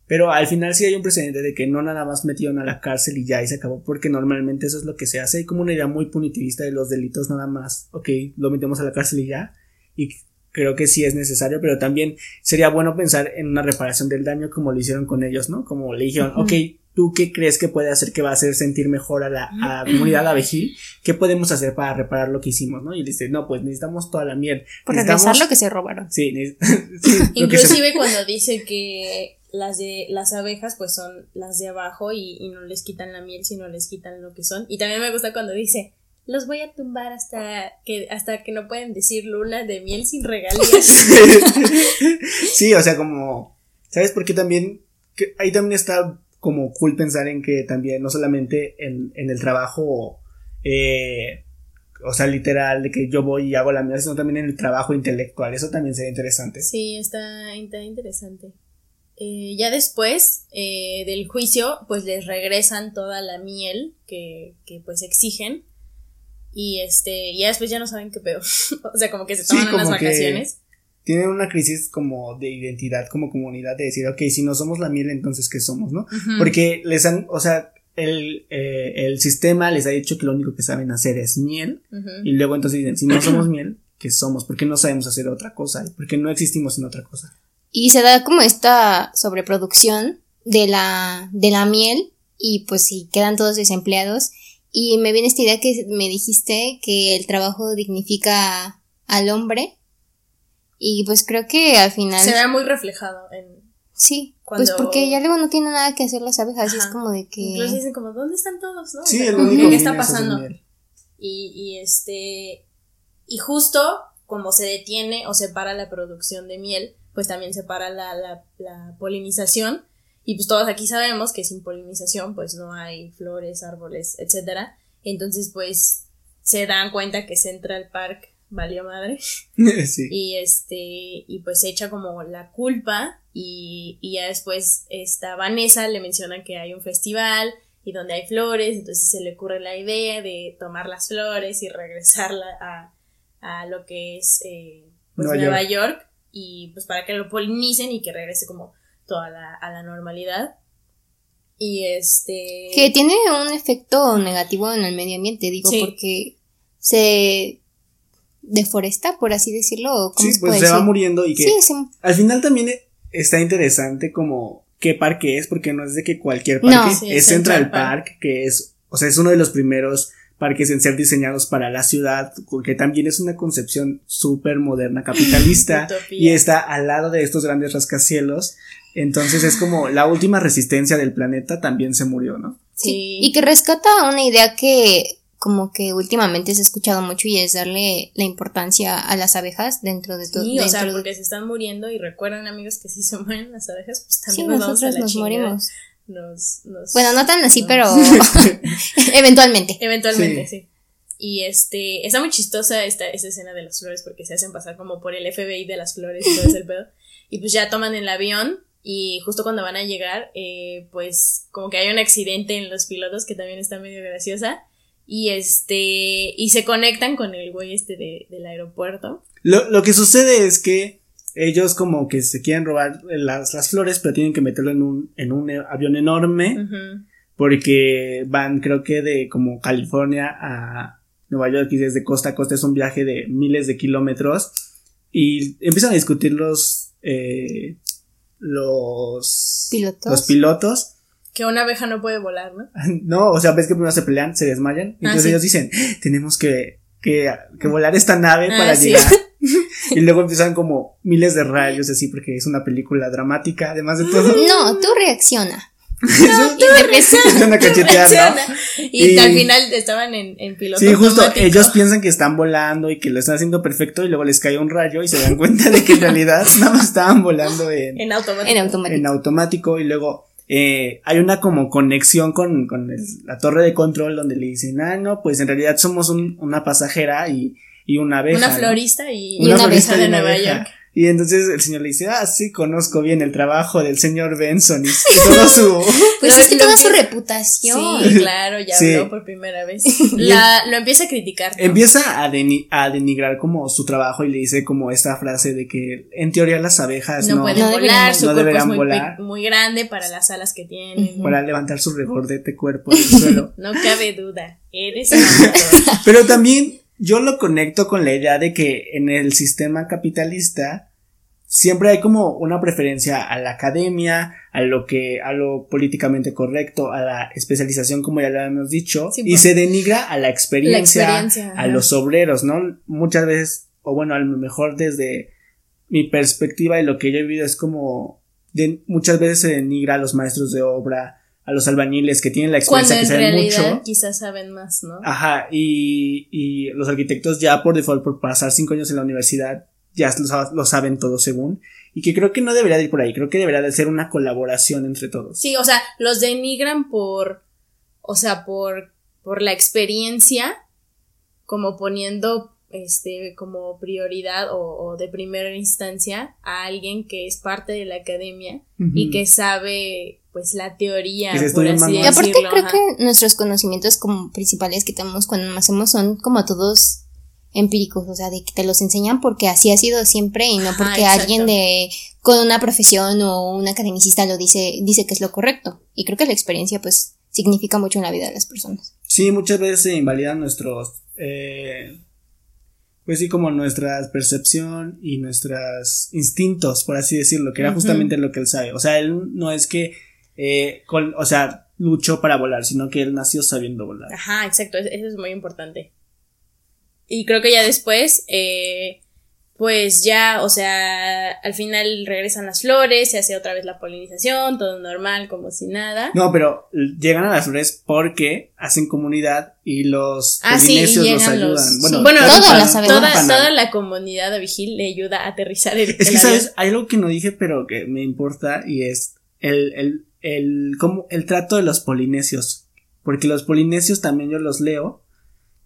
pero al final sí hay un precedente de que no nada más metieron a la cárcel y ya y se acabó, porque normalmente eso es lo que se hace, hay como una idea muy punitivista de los delitos nada más, ok, lo metemos a la cárcel y ya, y creo que sí es necesario, pero también sería bueno pensar en una reparación del daño como lo hicieron con ellos, ¿no? Como le dijeron, ok, ¿tú qué crees que puede hacer que va a hacer sentir mejor a la, a la comunidad abejil? ¿Qué podemos hacer para reparar lo que hicimos, no? Y dice, no, pues necesitamos toda la miel. Por Necesitamos- regresar lo que se robaron. Sí, se- Inclusive cuando dice que las de las abejas pues son las de abajo y, y no les quitan la miel sino les quitan lo que son. Y también me gusta cuando dice los voy a tumbar hasta que hasta que no pueden decir luna de miel sin regalías sí, o sea, como, ¿sabes por qué también? Que ahí también está como cool pensar en que también, no solamente en, en el trabajo, eh, o sea, literal, de que yo voy y hago la mía, sino también en el trabajo intelectual, eso también sería interesante. sí está, está interesante Eh, ya después eh, del juicio pues les regresan toda la miel que, que pues exigen y este ya después ya no saben qué pedo o sea como que se Sí, toman unas como que- vacaciones Tienen una crisis como de identidad como comunidad, de decir, ok, si no somos la miel, entonces ¿qué somos, no? Porque les han, o sea, el, eh, el sistema les ha dicho que lo único que saben hacer es miel, y luego entonces dicen, si no somos miel, ¿qué somos? ¿Por qué no sabemos hacer otra cosa? ¿Por qué no existimos en otra cosa? Y se da como esta sobreproducción de la, de la miel y pues sí, quedan todos desempleados. Y me viene esta idea que me dijiste que el trabajo dignifica al hombre. Y pues creo que al final... se ve muy reflejado en Sí, cuando... Pues porque ya luego no tiene nada que hacer las abejas, y es Ajá. como de que... Incluso dicen como, ¿dónde están todos? ¿no? O Sí, sea, el como único que, ¿Qué está es pasando? Y, y este, y justo como se detiene o se para la producción de miel, pues también se para la, la, la polinización. Y pues todos aquí sabemos que sin polinización pues no hay flores, árboles, etcétera. Entonces pues se dan cuenta que Central Park valió madre. sí. Y este, y pues se echa como la culpa y, y ya después esta Vanessa le menciona que hay un festival y donde hay flores, entonces se le ocurre la idea de tomar las flores y regresarla a, a lo que es eh, pues, Nueva Nueva, York. Y pues para que lo polinicen y que regrese como toda la, a la normalidad. Y este... Que tiene un efecto negativo en el medio ambiente, digo, Sí. porque se deforesta, por así decirlo, o ¿cómo Sí, se pues puede se va muriendo y que Sí, se- al final también está interesante como qué parque es, porque no es de que cualquier parque, No. Sí, es Central Central Park, que es, o sea, es uno de los primeros parques en ser diseñados para la ciudad, que también es una concepción súper moderna, capitalista, y está al lado de estos grandes rascacielos, entonces es como la última resistencia del planeta también se murió, ¿no? Sí. Y que rescata una idea que como que últimamente se ha escuchado mucho y es darle la importancia a las abejas dentro de todo. Sí, o sea, de- porque se están muriendo y recuerdan amigos que si se mueren las abejas, pues Sí, también nos vamos a nosotros la nos chingada. morimos. Nos, nos- Bueno, no tan así, no. pero eventualmente. Eventualmente, sí. Y este, está muy chistosa esta, esta escena de las flores porque se hacen pasar como por el FBI de las flores y todo ese pedo. Y pues ya toman el avión y justo cuando van a llegar, eh, pues como que hay un accidente en los pilotos que también está medio graciosa. Y este, y se conectan con el güey este de, del aeropuerto. Lo, lo que sucede es que ellos como que se quieren robar las, las flores, pero tienen que meterlo en un, en un avión enorme. Porque van creo que de como California a Nueva York y desde costa a costa es un viaje de miles de kilómetros y empiezan a discutir los eh, los Pilotos. los pilotos Que una abeja no puede volar, ¿no? no o sea ves que primero se pelean se desmayan entonces sí. ellos dicen tenemos que, que, que volar esta nave Ah, para sí. llegar y luego empiezan como miles de rayos así porque es una película dramática además de todo No, tú reacciona. Eso- Y te empieza- empiezan a cachetear, ¿no? Y, Y- al final estaban en, en piloto Sí, justo, automático. ellos piensan que están volando y que lo están haciendo perfecto y luego les cae un rayo y se dan cuenta de que en realidad nada más estaban volando en, en automático. en automático. en automático y luego eh, hay una como conexión con, con el- la torre de control donde le dicen, ah, no, pues en realidad somos un- una pasajera y, y una abeja. una florista y, Y una florista abeja de una Nueva abeja. York. Y entonces el señor le dice, ah, sí, conozco bien el trabajo del señor Benson y, todo su... Pues Lo- es que toda su reputación. Sí, claro, ya Sí. habló por primera vez. La, lo empieza a criticar. ¿no? Empieza a, deni- a denigrar como su trabajo y le dice como esta frase de que en teoría las abejas no, no, pueden no volar, su no cuerpo es muy, volar. muy grande para las alas que tienen. para levantar su regordete cuerpo del suelo. No cabe duda, eres amador. Pero también yo lo conecto con la idea de que en el sistema capitalista siempre hay como una preferencia a la academia, a lo que, a lo políticamente correcto, a la especialización, como ya lo habíamos dicho, Sí, y pues. se denigra a la experiencia, experiencia, a ajá. los obreros, ¿no? Muchas veces, o bueno, a lo mejor desde mi perspectiva y lo que yo he vivido es como de- muchas veces se denigra a los maestros de obra, a los albañiles que tienen la Cuando experiencia, que en saben realidad mucho. quizás saben más, ¿no? Ajá, y, y los arquitectos ya por default, por pasar cinco años en la universidad, ya lo, sab- lo saben todo según. Y que creo que no debería de ir por ahí, creo que debería de ser una colaboración entre todos. Sí, o sea, los denigran por, o sea, por, por la experiencia, como poniendo, este, como prioridad o, o de primera instancia a alguien que es parte de la academia y que sabe, pues, la teoría, Que se por así. Y aparte decirlo, creo ajá. que nuestros conocimientos como principales que tenemos cuando nacemos son como todos empíricos, o sea, de que te los enseñan porque así ha sido siempre y no porque alguien de con una profesión o un academicista lo dice dice que es lo correcto. Y creo que la experiencia pues significa mucho en la vida de las personas. Sí, muchas veces se invalidan nuestros, eh, pues sí, como nuestra percepción y nuestros instintos, por así decirlo, que era justamente lo que él sabe. O sea, él no es que, eh, con- o sea, luchó para volar, sino que él nació sabiendo volar. Ajá, exacto, es- eso es muy importante. Y creo que ya después, eh, pues ya, o sea, al final regresan las flores, se hace otra vez la polinización, todo normal, como si nada. No, pero llegan a las flores porque hacen comunidad y los Ah, sí, y los ayudan. los... Bueno, sí. bueno toda, abejas. toda, toda la comunidad de Vigil le ayuda a aterrizar el, Es el que, avión. ¿sabes? Hay algo que no dije, pero que me importa y es el, el, el, como el trato de los polinesios. Porque los polinesios también yo los leo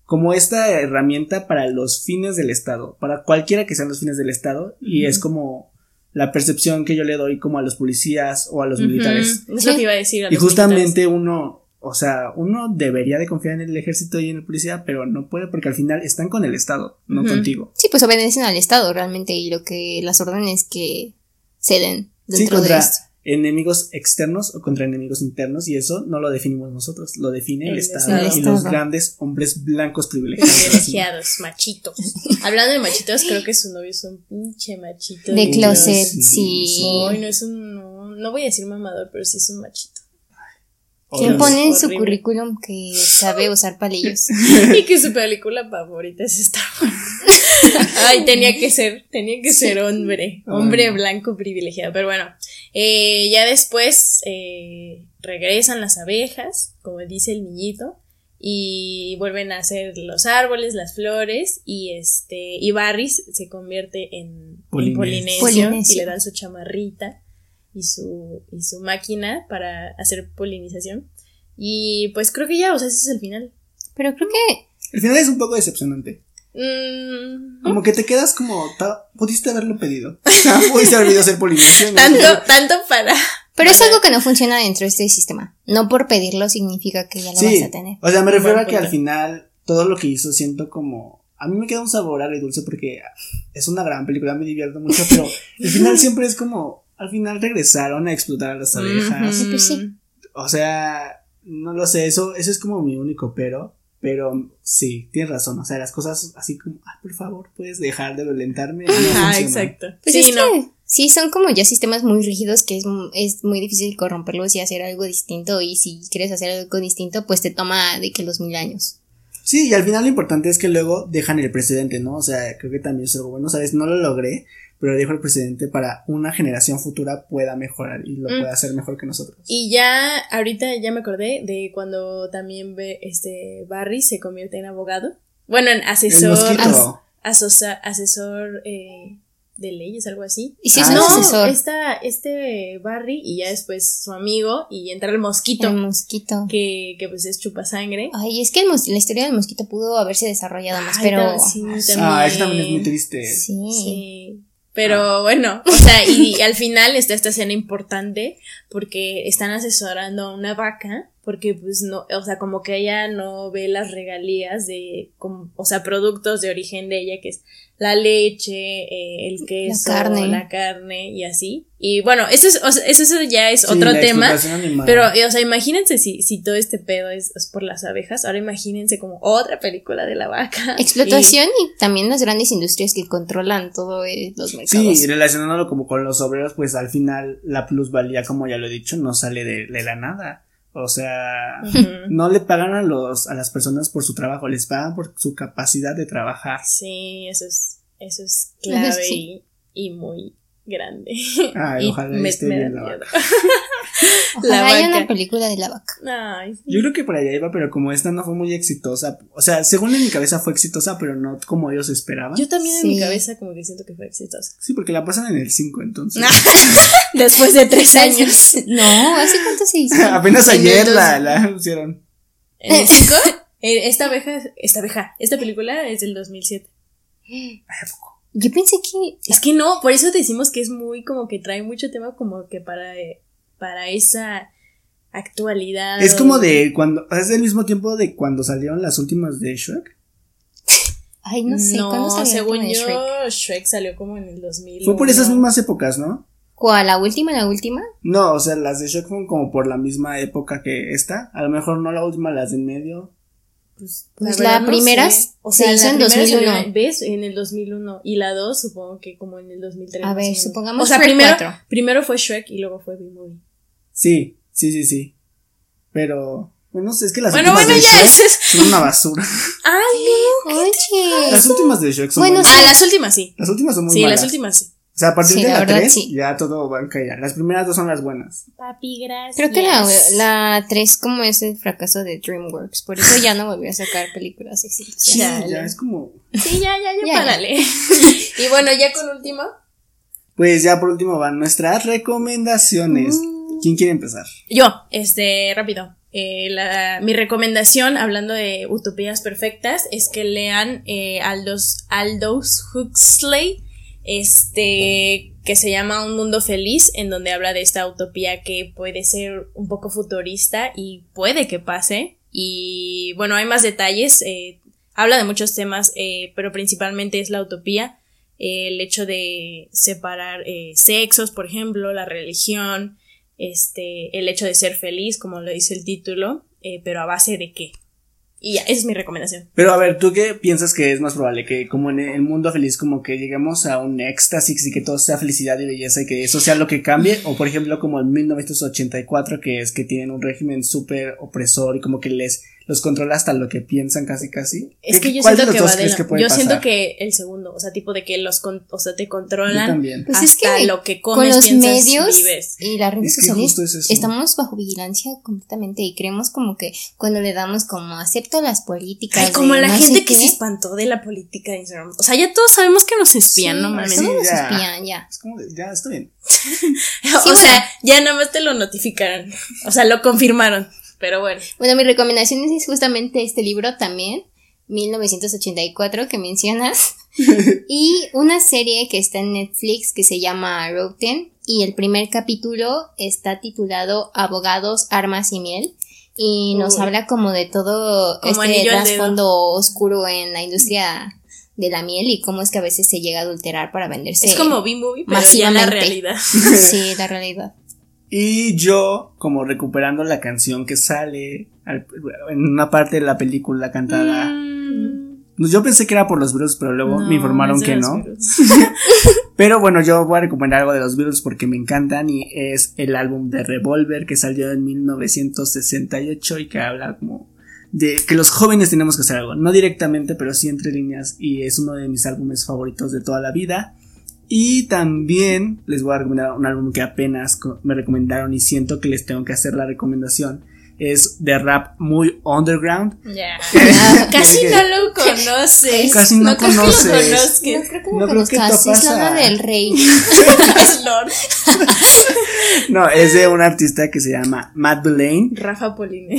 como esta herramienta para los fines del Estado, para cualquiera que sean los fines del Estado, y es como la percepción que yo le doy como a los policías o a los militares. Es lo que iba a decir. a Y los justamente uno, o sea, uno debería de confiar en el ejército y en el policía, pero no puede porque al final están con el Estado, no contigo. Sí, pues obedecen al Estado realmente y lo que las órdenes que se den Sí, dentro contra de esto. Enemigos externos o contra enemigos internos y eso no lo definimos nosotros, lo define el, El Estado, Estado. y los grandes hombres blancos privilegiados. privilegiados, machitos. Hablando de machitos, creo que su novio es un pinche machito. De closet, sí, no es un. No, no voy a decir mamador, pero sí es un machito. ¿Quién Horrible. pone en su currículum que sabe usar palillos? y que su película favorita es Star Wars. Ay, tenía que ser, tenía que ser hombre, hombre blanco privilegiado. Pero bueno, eh, ya después eh, regresan las abejas, como dice el niñito, y vuelven a hacer los árboles, las flores, y este, y Barris se convierte en polinesio, Polinesio. y le dan su chamarrita y su, y su máquina para hacer polinización. Y pues creo que ya, o sea, ese es el final. Pero creo que El final es un poco decepcionante. Mm, Como que te quedas como, pudiste haberlo pedido. pudiste haber ido a hacer polinesión. tanto, tanto para. Pero es algo que no funciona dentro de este sistema. No por pedirlo significa que ya lo Sí, vas a tener. o sea, me refiero a que al final todo lo que hizo siento como... A mí me queda un sabor agridulce porque es una gran película, me divierto mucho, pero el final siempre es como... Al final regresaron a explotar a las abejas. Pues sí. O sea, no lo sé, eso, eso es como mi único pero. Pero sí, tienes razón. O sea, las cosas así como, ah, por favor, puedes dejar de violentarme. No Ajá, funcionan. exacto. Pues sí, es no. que sí, son como ya sistemas muy rígidos que es, es muy difícil corromperlos y hacer algo distinto. Y si quieres hacer algo distinto, pues te toma de que los mil años. Sí, y al final lo importante es que luego dejan el precedente, ¿no? O sea, creo que también es algo bueno, ¿sabes? No lo logré, pero dejo el precedente para una generación futura pueda mejorar y lo Mm. pueda hacer mejor que nosotros. Y ya, ahorita ya me acordé de cuando también ve, este Barry se convierte en abogado. Bueno, en asesor. mosquito. as- asosa- asesor eh, de leyes, algo así. Y si es Ah, no, asesor, está este Barry y ya después su amigo y entra el mosquito, el mosquito. que, que pues es chupasangre. Ay, es que el mos- la historia del mosquito pudo haberse desarrollado más, Ay, pero. sí, Ah, eso también es muy triste. Sí. Sí. Pero bueno, o sea, y al final está esta escena importante porque están asesorando a una vaca porque pues no, o sea, como que ella no ve las regalías de, como- o sea, productos de origen de ella, que es la leche, eh, el queso, carne. la carne y así. Y bueno, eso es, o sea, eso, eso ya es Sí, otro la tema. Pero, o sea, imagínense si, si todo este pedo es, es por las abejas, ahora imagínense como otra película de la vaca. Explotación y, también las grandes industrias que controlan todo eh, los mercados. Sí, relacionándolo como con los obreros, pues al final la plusvalía, como ya lo he dicho, no sale de, de la nada. O sea, no le pagan a los a las personas por su trabajo, les pagan por su capacidad de trabajar. Sí, eso es, eso es clave sí. y, y muy grande. Ay, Y ojalá me- esté me bien la miedo. vaca. Ojalá la haya vaca. una película de la vaca. Ay, sí. Yo creo que por allá iba, pero como esta no fue muy exitosa, o sea, según en mi cabeza fue exitosa, pero no como ellos esperaban. Yo también en mi cabeza como que siento que fue exitosa. Sí, porque la pasan en el 5, entonces. Después de tres años. No, ¿hace cuánto se hizo? Apenas ayer la, la pusieron. ¿En el 5? Esta abeja, esta abeja, esta película es del 2007. Yo pensé que. Es que no, por eso decimos que es muy como que trae mucho tema como que para, eh, para esa actualidad. Es como de cuando, es del mismo tiempo de cuando salieron las últimas de Shrek. Ay, no sé, ¿cuándo No, salió según yo, Shrek? Shrek? salió como en el 2000. Fue por esas mismas épocas, ¿no? ¿Cuál? ¿La última? ¿La última? No, o sea, las de Shrek fueron como por la misma época que esta. A lo mejor no la última, las de en medio. Pues, Pues verdad la no primera sé. se hizo la en primera 2001. salió en- ¿Ves? En el 2001. Y la 2 supongo que como en el 2003. A o ver, supongamos O sea, Shrek primero, 4. primero fue Shrek y luego fue B-Movie. Sí, sí, sí, sí. Pero, bueno, no sé, es que las Bueno, últimas bueno, de ya Shrek es- son una basura. ¡Ay, Oye. Las últimas de Shrek son Bueno, buenas. Ah, las últimas sí. Las últimas son muy Sí, malas. las últimas sí. O sea, a partir Sí, de la la verdad, 3 sí. ya todo va a caer. Las primeras dos son las buenas. Papi, gracias. Creo que la, la 3 como es el fracaso de DreamWorks, por eso ya no volvió a sacar películas exitosas. Sí, Chale. ya es como. Sí, ya, ya, ya, Ya, párale. y bueno, ya con último. Pues ya por último van nuestras recomendaciones. Mm. ¿Quién quiere empezar? Yo, este, rápido. Eh, mi recomendación, hablando de utopías perfectas, es que lean eh, Aldous, Aldous Huxley, este, que se llama Un Mundo Feliz, en donde habla de esta utopía que puede ser un poco futurista y puede que pase. Y bueno, hay más detalles, eh, habla de muchos temas, eh, pero principalmente es la utopía, el hecho de separar sexos, por ejemplo, la religión, este, el hecho de ser feliz, como lo dice el título, eh, pero a base de qué. Y ya, esa es mi recomendación. Pero a ver, ¿tú qué piensas que es más probable? Que como en el mundo feliz, como que lleguemos a un éxtasis y que todo sea felicidad y belleza y que eso sea lo que cambie? O por ejemplo, como en 1984, que es que tienen un régimen súper opresor y como que les los controla hasta lo que piensan casi casi. Es que yo ¿Cuál de siento que va de la- que puede Yo siento que el segundo, o sea, tipo de que los con- o sea, te Yo controlan también. Pues es hasta que lo que con comes, los piensas, medios vives. y las redes Es que sociales justo es eso. estamos bajo vigilancia completamente y creemos como que cuando le damos como acepto las políticas Ay, como la no gente que qué, se espantó de la política de Instagram. O sea, ya todos sabemos que nos espían, sí, no mames. todos nos ya. espían, ya. Es como, de, ya, está bien. o bueno. sea, ya nada más te lo notificaron. O sea, lo confirmaron. Pero bueno. Bueno, mi recomendación es justamente este libro también, 1984 que mencionas, y una serie que está en Netflix que se llama Roten y el primer capítulo está titulado Abogados, Armas y Miel y nos Uy. habla como de todo Como este trasfondo oscuro en la industria de la miel y cómo es que a veces se llega a adulterar para venderse. Es como B-Movie, pero ya la realidad. Sí, la realidad. Y yo, como recuperando la canción que sale al- en una parte de la película cantada. Mm, Yo pensé que era por los Beatles, pero luego no, me informaron que no. Pero bueno, yo voy a recomendar algo de los Beatles porque me encantan y es el álbum de Revolver que salió en 1968 y que habla como de que los jóvenes tenemos que hacer algo, no directamente, pero sí entre líneas y es uno de mis álbumes favoritos de toda la vida. Y también les voy a recomendar un álbum que apenas me recomendaron y siento que les tengo que hacer la recomendación. Es de rap muy underground. Ya. Casi no lo conoces. Casi no creo que lo conoces. No creo que No lo creo que es. Lana del Rey. Es Lord. No, es de un artista que se llama Matt Blaine Rafa Poline.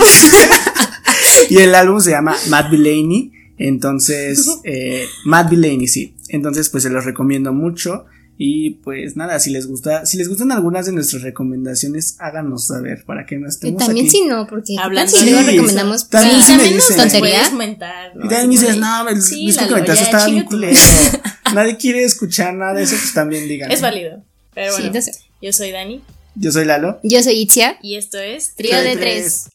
y el álbum se llama Matt Blaney. Entonces, eh, Matt Blaney, sí. Entonces, pues se los recomiendo mucho. Y pues nada, si les gusta, si les gustan algunas de nuestras recomendaciones, háganos saber para que no Y estemos también aquí. si no, porque Hablando si de- luego Sí, recomendamos también puras sí me también nos tonterías. puedes mentar. ¿no? Y también Así dices, no, el sí, que comentaste ya, estaba bien culero. Nadie quiere escuchar nada de eso, pues también digan. Es válido. Pero Sí, bueno, entonces, yo soy Dani Yo soy Lalo. yo soy Itzia. y esto es Trío de tres.